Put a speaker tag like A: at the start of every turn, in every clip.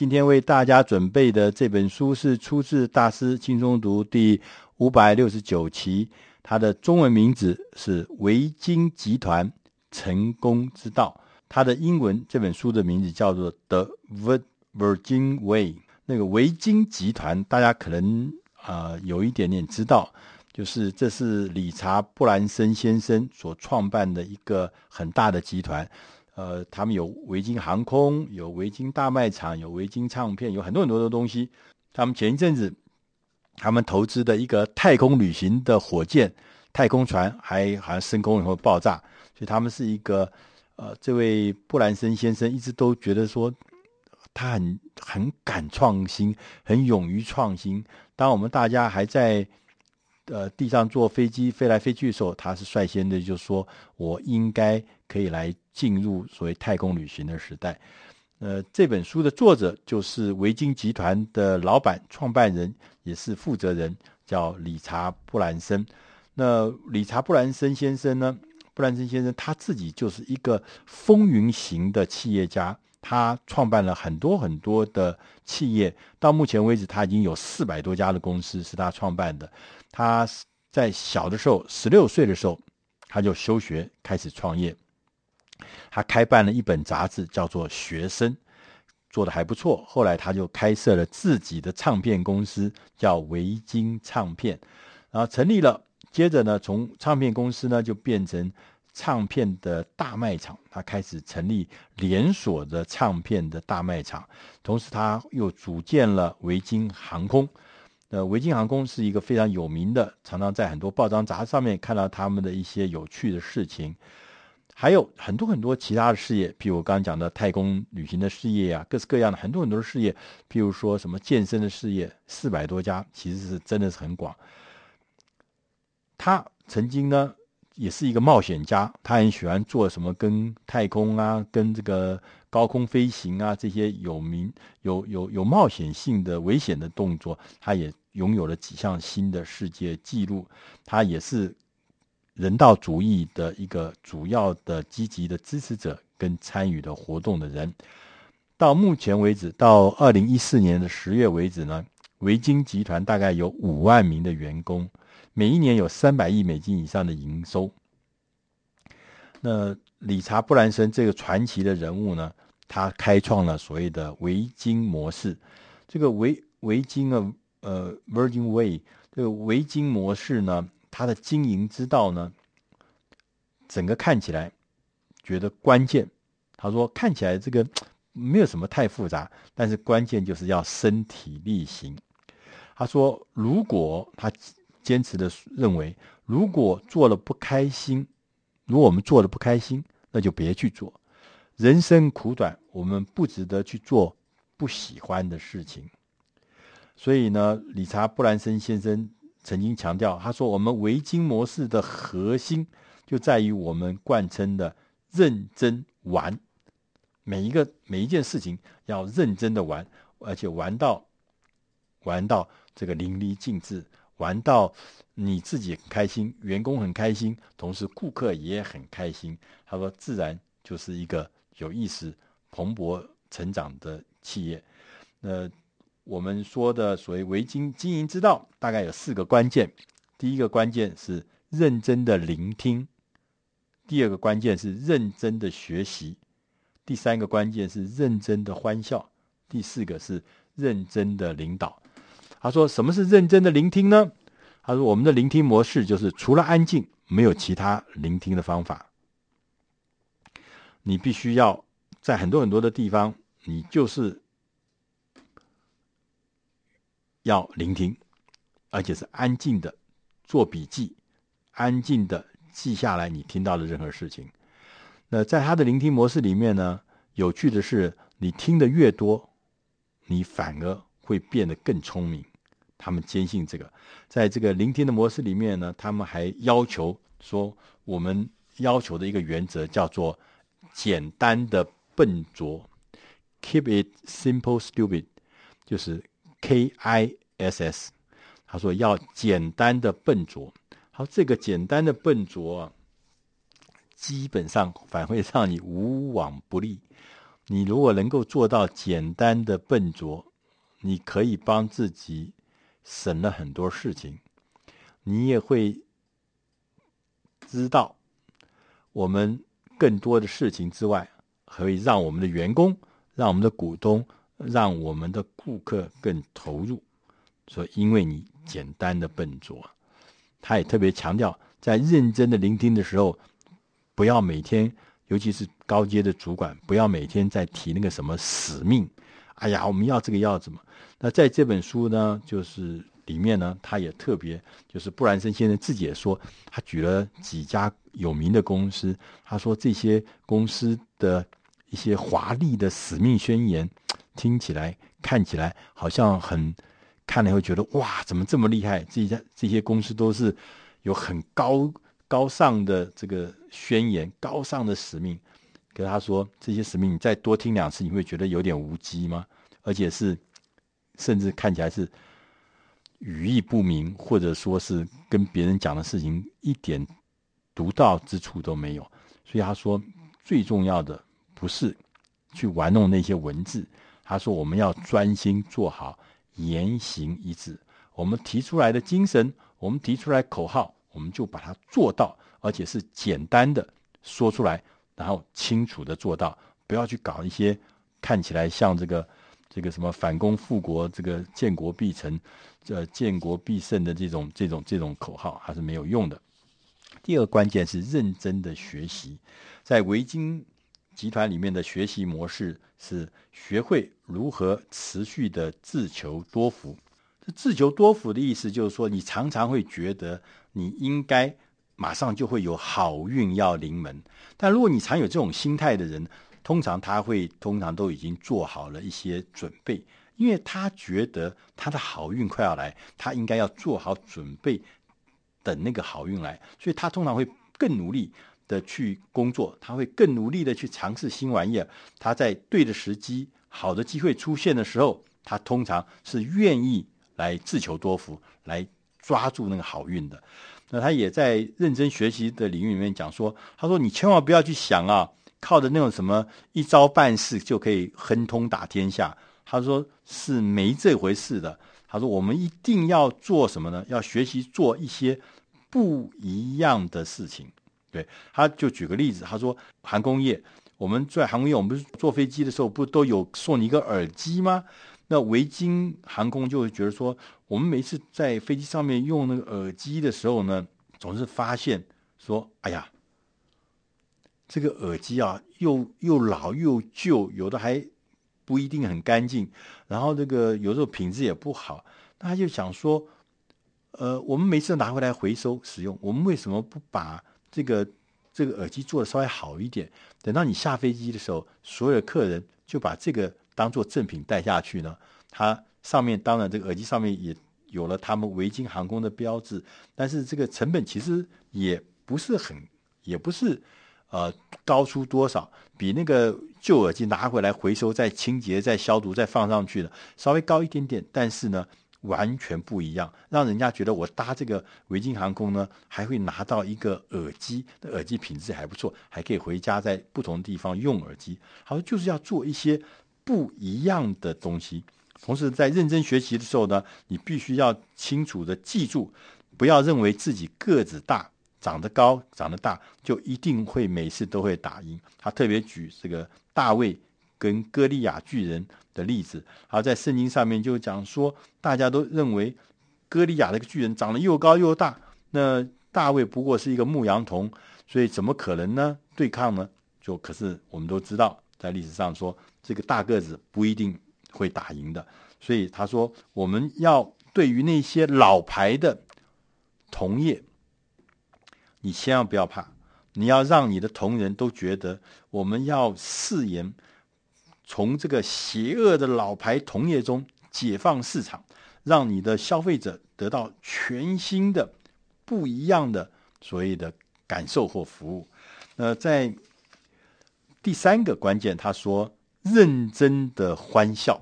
A: 今天为大家准备的这本书是出自《大师轻松读》第五百六十九期，它的中文名字是《维京集团成功之道》，它的英文这本书的名字叫做《The Virgin Way》。那个维京集团，大家可能啊、有一点点知道，就是这是理查·布兰森先生所创办的一个很大的集团。呃，他们有维京航空，有维京大卖场，有维京唱片，有很多很多的东西。他们前一阵子，他们投资的一个太空旅行的火箭、太空船，还好像升空以后爆炸。所以他们是一个，呃，这位布兰森先生一直都觉得说，他很很敢创新，很勇于创新。当我们大家还在呃地上坐飞机飞来飞去的时候，他是率先的就说，我应该可以来。进入所谓太空旅行的时代，呃，这本书的作者就是维京集团的老板、创办人，也是负责人，叫理查·布兰森。那理查·布兰森先生呢？布兰森先生他自己就是一个风云型的企业家，他创办了很多很多的企业，到目前为止，他已经有四百多家的公司是他创办的。他在小的时候，十六岁的时候，他就休学开始创业。他开办了一本杂志，叫做《学生》，做得还不错。后来他就开设了自己的唱片公司，叫维京唱片，然后成立了。接着呢，从唱片公司呢就变成唱片的大卖场，他开始成立连锁的唱片的大卖场。同时，他又组建了维京航空。呃，维京航空是一个非常有名的，常常在很多报章杂志上面看到他们的一些有趣的事情。还有很多很多其他的事业，譬如我刚刚讲的太空旅行的事业啊，各式各样的很多很多的事业，譬如说什么健身的事业，四百多家，其实是真的是很广。他曾经呢也是一个冒险家，他很喜欢做什么跟太空啊、跟这个高空飞行啊这些有名、有有有冒险性的危险的动作，他也拥有了几项新的世界纪录。他也是。人道主义的一个主要的积极的支持者跟参与的活动的人，到目前为止，到二零一四年的十月为止呢，维京集团大概有五万名的员工，每一年有三百亿美金以上的营收。那理查·布兰森这个传奇的人物呢，他开创了所谓的维京模式。这个维维京啊，呃，Virgin Way，这个维京模式呢，它的经营之道呢，整个看起来觉得关键。他说看起来这个没有什么太复杂，但是关键就是要身体力行。他说，如果他坚持的认为，如果做了不开心，如果我们做了不开心，那就别去做。人生苦短，我们不值得去做不喜欢的事情。所以呢，理查·布兰森先生。曾经强调，他说：“我们维京模式的核心就在于我们贯称的认真玩，每一个每一件事情要认真的玩，而且玩到玩到这个淋漓尽致，玩到你自己很开心，员工很开心，同时顾客也很开心。”他说：“自然就是一个有意思、蓬勃成长的企业。”那。我们说的所谓维京经营之道，大概有四个关键。第一个关键是认真的聆听，第二个关键是认真的学习，第三个关键是认真的欢笑，第四个是认真的领导。他说：“什么是认真的聆听呢？”他说：“我们的聆听模式就是除了安静，没有其他聆听的方法。你必须要在很多很多的地方，你就是。”要聆听，而且是安静的做笔记，安静的记下来你听到的任何事情。那在他的聆听模式里面呢，有趣的是，你听得越多，你反而会变得更聪明。他们坚信这个，在这个聆听的模式里面呢，他们还要求说，我们要求的一个原则叫做简单的笨拙，Keep it simple, stupid，就是。K I S S，他说要简单的笨拙。好，这个简单的笨拙啊，基本上反会让你无往不利。你如果能够做到简单的笨拙，你可以帮自己省了很多事情。你也会知道，我们更多的事情之外，可以让我们的员工、让我们的股东、让我们的顾客更投入。所以，因为你简单的笨拙，他也特别强调，在认真的聆听的时候，不要每天。尤其是高阶的主管，不要每天在提那个什么使命。哎呀，我们要这个要怎么？那在这本书呢，就是里面呢，他也特别，就是布兰森先生自己也说，他举了几家有名的公司，他说这些公司的一些华丽的使命宣言，听起来看起来好像很，看了会觉得哇，怎么这么厉害？这家这些公司都是有很高。高尚的这个宣言，高尚的使命，跟他说这些使命，你再多听两次，你会觉得有点无稽吗？而且是，甚至看起来是语义不明，或者说是跟别人讲的事情一点独到之处都没有。所以他说，最重要的不是去玩弄那些文字，他说我们要专心做好，言行一致。我们提出来的精神，我们提出来口号。我们就把它做到，而且是简单的说出来，然后清楚的做到，不要去搞一些看起来像这个这个什么反攻复国、这个建国必成、这建国必胜的这种这种这种口号，还是没有用的。第二个关键是认真的学习，在维京集团里面的学习模式是学会如何持续的自求多福。这自求多福的意思就是说，你常常会觉得。你应该马上就会有好运要临门，但如果你常有这种心态的人，通常他会通常都已经做好了一些准备，因为他觉得他的好运快要来，他应该要做好准备，等那个好运来，所以他通常会更努力的去工作，他会更努力的去尝试新玩意儿。他在对的时机、好的机会出现的时候，他通常是愿意来自求多福来。抓住那个好运的，那他也在认真学习的领域里面讲说，他说你千万不要去想啊，靠着那种什么一招半式就可以亨通打天下，他说是没这回事的。他说我们一定要做什么呢？要学习做一些不一样的事情。对，他就举个例子，他说航空业，我们在航空业，我们不是坐飞机的时候，不都有送你一个耳机吗？那维京航空就会觉得说，我们每次在飞机上面用那个耳机的时候呢，总是发现说，哎呀，这个耳机啊，又又老又旧，有的还不一定很干净，然后这个有时候品质也不好。那他就想说，呃，我们每次拿回来回收使用，我们为什么不把这个这个耳机做得稍微好一点？等到你下飞机的时候，所有客人就把这个。当做赠品带下去呢，它上面当然这个耳机上面也有了他们维京航空的标志，但是这个成本其实也不是很，也不是呃高出多少，比那个旧耳机拿回来回收再清洁再消毒再放上去的稍微高一点点，但是呢完全不一样，让人家觉得我搭这个维京航空呢还会拿到一个耳机，的耳机品质还不错，还可以回家在不同地方用耳机，好像就是要做一些。不一样的东西，同时在认真学习的时候呢，你必须要清楚的记住，不要认为自己个子大、长得高、长得大就一定会每次都会打赢。他特别举这个大卫跟歌利亚巨人的例子，而在圣经上面就讲说，大家都认为歌利亚这个巨人长得又高又大，那大卫不过是一个牧羊童，所以怎么可能呢？对抗呢？就可是我们都知道，在历史上说。这个大个子不一定会打赢的，所以他说，我们要对于那些老牌的同业，你千万不要怕，你要让你的同仁都觉得，我们要誓言从这个邪恶的老牌同业中解放市场，让你的消费者得到全新的、不一样的所谓的感受或服务。那在第三个关键，他说。认真的欢笑，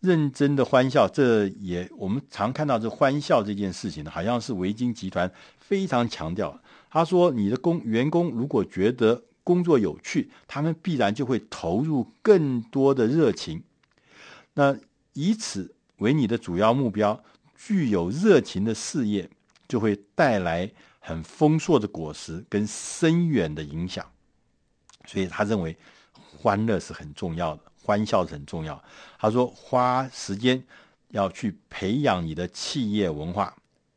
A: 认真的欢笑，这也我们常看到这欢笑这件事情呢，好像是维京集团非常强调。他说：“你的工员工如果觉得工作有趣，他们必然就会投入更多的热情。那以此为你的主要目标，具有热情的事业就会带来很丰硕的果实跟深远的影响。所以他认为欢乐是很重要的，欢笑是很重要。他说，花时间要去培养你的企业文化，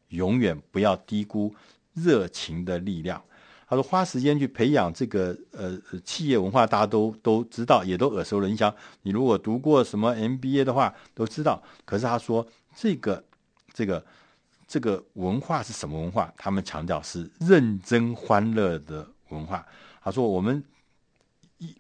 A: 永远不要低估热情的力量。他说：“花时间去培养这个呃企业文化，大家都都知道，也都耳熟能详。你如果读过什么 MBA 的话，都知道。可是他说，这个这个这个文化是什么文化？他们强调是认真欢乐的文化。他说，我们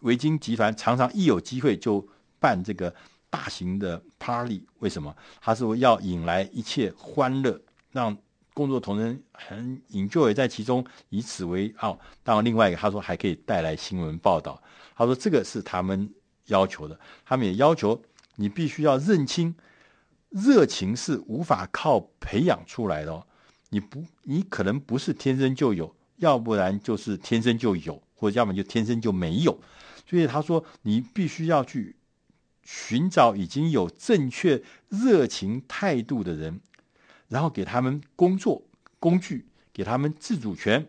A: 维京集团常常一有机会就办这个大型的 party，为什么？他说要引来一切欢乐，让。”工作同仁很 enjoy 在其中，以此为傲。当然，另外一个他说还可以带来新闻报道。他说这个是他们要求的，他们也要求你必须要认清，热情是无法靠培养出来的哦。你不，你可能不是天生就有，要不然就是天生就有，或者要么就天生就没有。所以他说你必须要去寻找已经有正确热情态度的人。然后给他们工作工具，给他们自主权，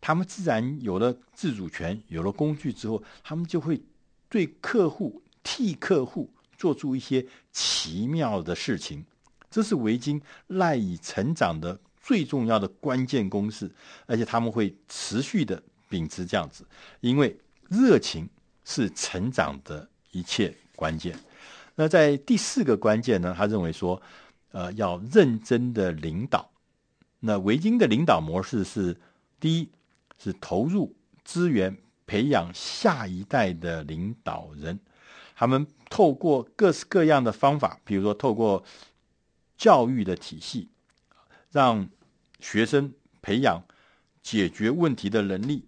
A: 他们自然有了自主权，有了工具之后，他们就会对客户替客户做出一些奇妙的事情。这是维京赖以成长的最重要的关键公式，而且他们会持续的秉持这样子，因为热情是成长的一切关键。那在第四个关键呢，他认为说。呃，要认真的领导。那维京的领导模式是：第一，是投入资源培养下一代的领导人。他们透过各式各样的方法，比如说透过教育的体系，让学生培养解决问题的能力，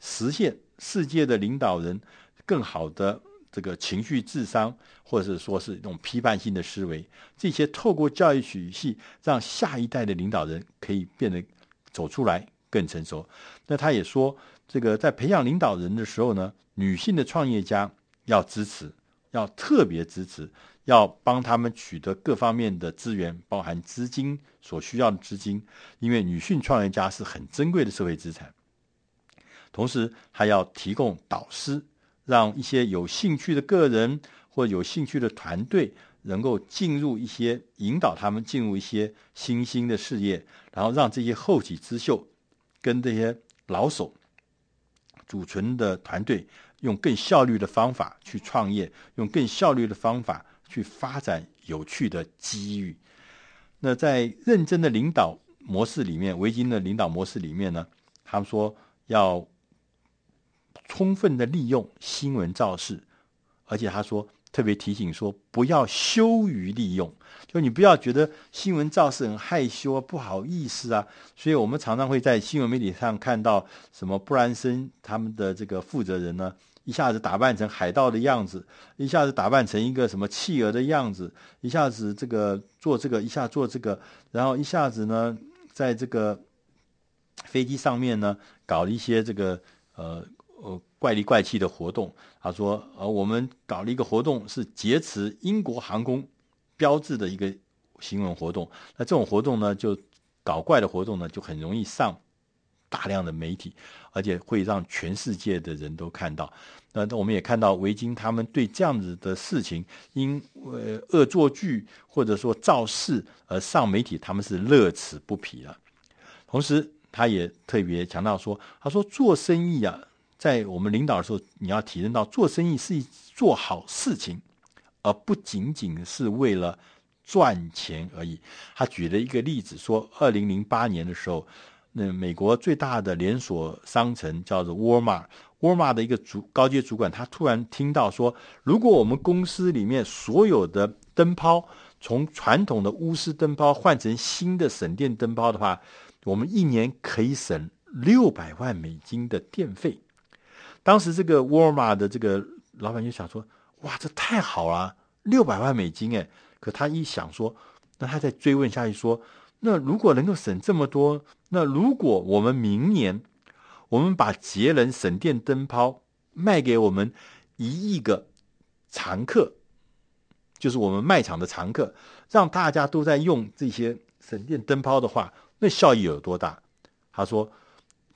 A: 实现世界的领导人更好的。这个情绪智商，或者是说是一种批判性的思维，这些透过教育体系，让下一代的领导人可以变得走出来更成熟。那他也说，这个在培养领导人的时候呢，女性的创业家要支持，要特别支持，要帮他们取得各方面的资源，包含资金所需要的资金，因为女性创业家是很珍贵的社会资产。同时，还要提供导师。让一些有兴趣的个人或有兴趣的团队能够进入一些引导他们进入一些新兴的事业，然后让这些后起之秀跟这些老手组成的团队用更效率的方法去创业，用更效率的方法去发展有趣的机遇。那在认真的领导模式里面，维京的领导模式里面呢，他们说要。充分的利用新闻造势，而且他说特别提醒说，不要羞于利用，就你不要觉得新闻造势很害羞啊，不好意思啊。所以我们常常会在新闻媒体上看到什么布兰森他们的这个负责人呢，一下子打扮成海盗的样子，一下子打扮成一个什么企鹅的样子，一下子这个做这个，一下做这个，然后一下子呢，在这个飞机上面呢，搞了一些这个呃。呃，怪里怪气的活动。他说：“呃，我们搞了一个活动，是劫持英国航空标志的一个新闻活动。那这种活动呢，就搞怪的活动呢，就很容易上大量的媒体，而且会让全世界的人都看到。那我们也看到维京他们对这样子的事情，因呃恶作剧或者说造势而上媒体，他们是乐此不疲了。同时，他也特别强调说：他说做生意啊。”在我们领导的时候，你要体认到做生意是做好事情，而不仅仅是为了赚钱而已。他举了一个例子说，二零零八年的时候，那美国最大的连锁商城叫做沃尔玛，沃尔玛的一个主高阶主管，他突然听到说，如果我们公司里面所有的灯泡从传统的钨丝灯泡换成新的省电灯泡的话，我们一年可以省六百万美金的电费。当时这个沃尔玛的这个老板就想说：“哇，这太好了，六百万美金诶！”可他一想说，那他再追问下去说：“那如果能够省这么多，那如果我们明年我们把节能省电灯泡卖给我们一亿个常客，就是我们卖场的常客，让大家都在用这些省电灯泡的话，那效益有多大？他说，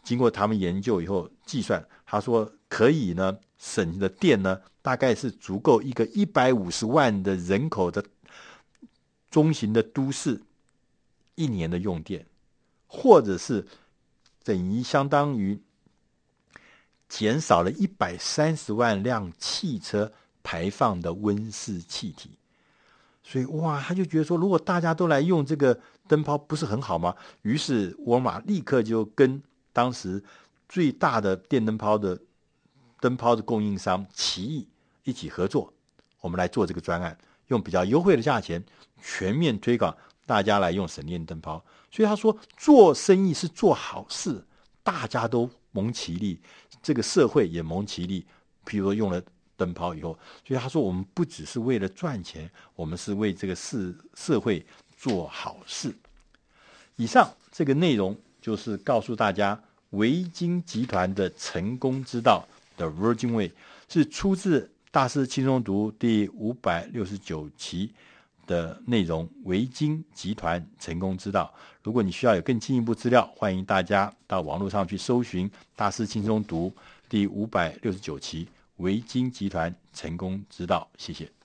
A: 经过他们研究以后计算，他说可以呢省的电呢，大概是足够一个一百五十万的人口的中型的都市一年的用电，或者是等于相当于减少了一百三十万辆汽车排放的温室气体。所以哇，他就觉得说，如果大家都来用这个灯泡，不是很好吗？于是沃尔玛立刻就跟当时最大的电灯泡的灯泡的供应商奇异一起合作，我们来做这个专案，用比较优惠的价钱全面推广。大家来用省电灯泡，所以他说做生意是做好事，大家都蒙其利，这个社会也蒙其利。譬如说用了灯泡以后，所以他说我们不只是为了赚钱，我们是为这个社社会做好事。以上这个内容就是告诉大家，维京集团的成功之道的 Virgin Way 是出自大师轻松读第五百六十九期。的内容，维京集团成功之道。如果你需要有更进一步资料，欢迎大家到网络上去搜寻《大师轻松读》第五百六十九期《维京集团成功之道》。谢谢。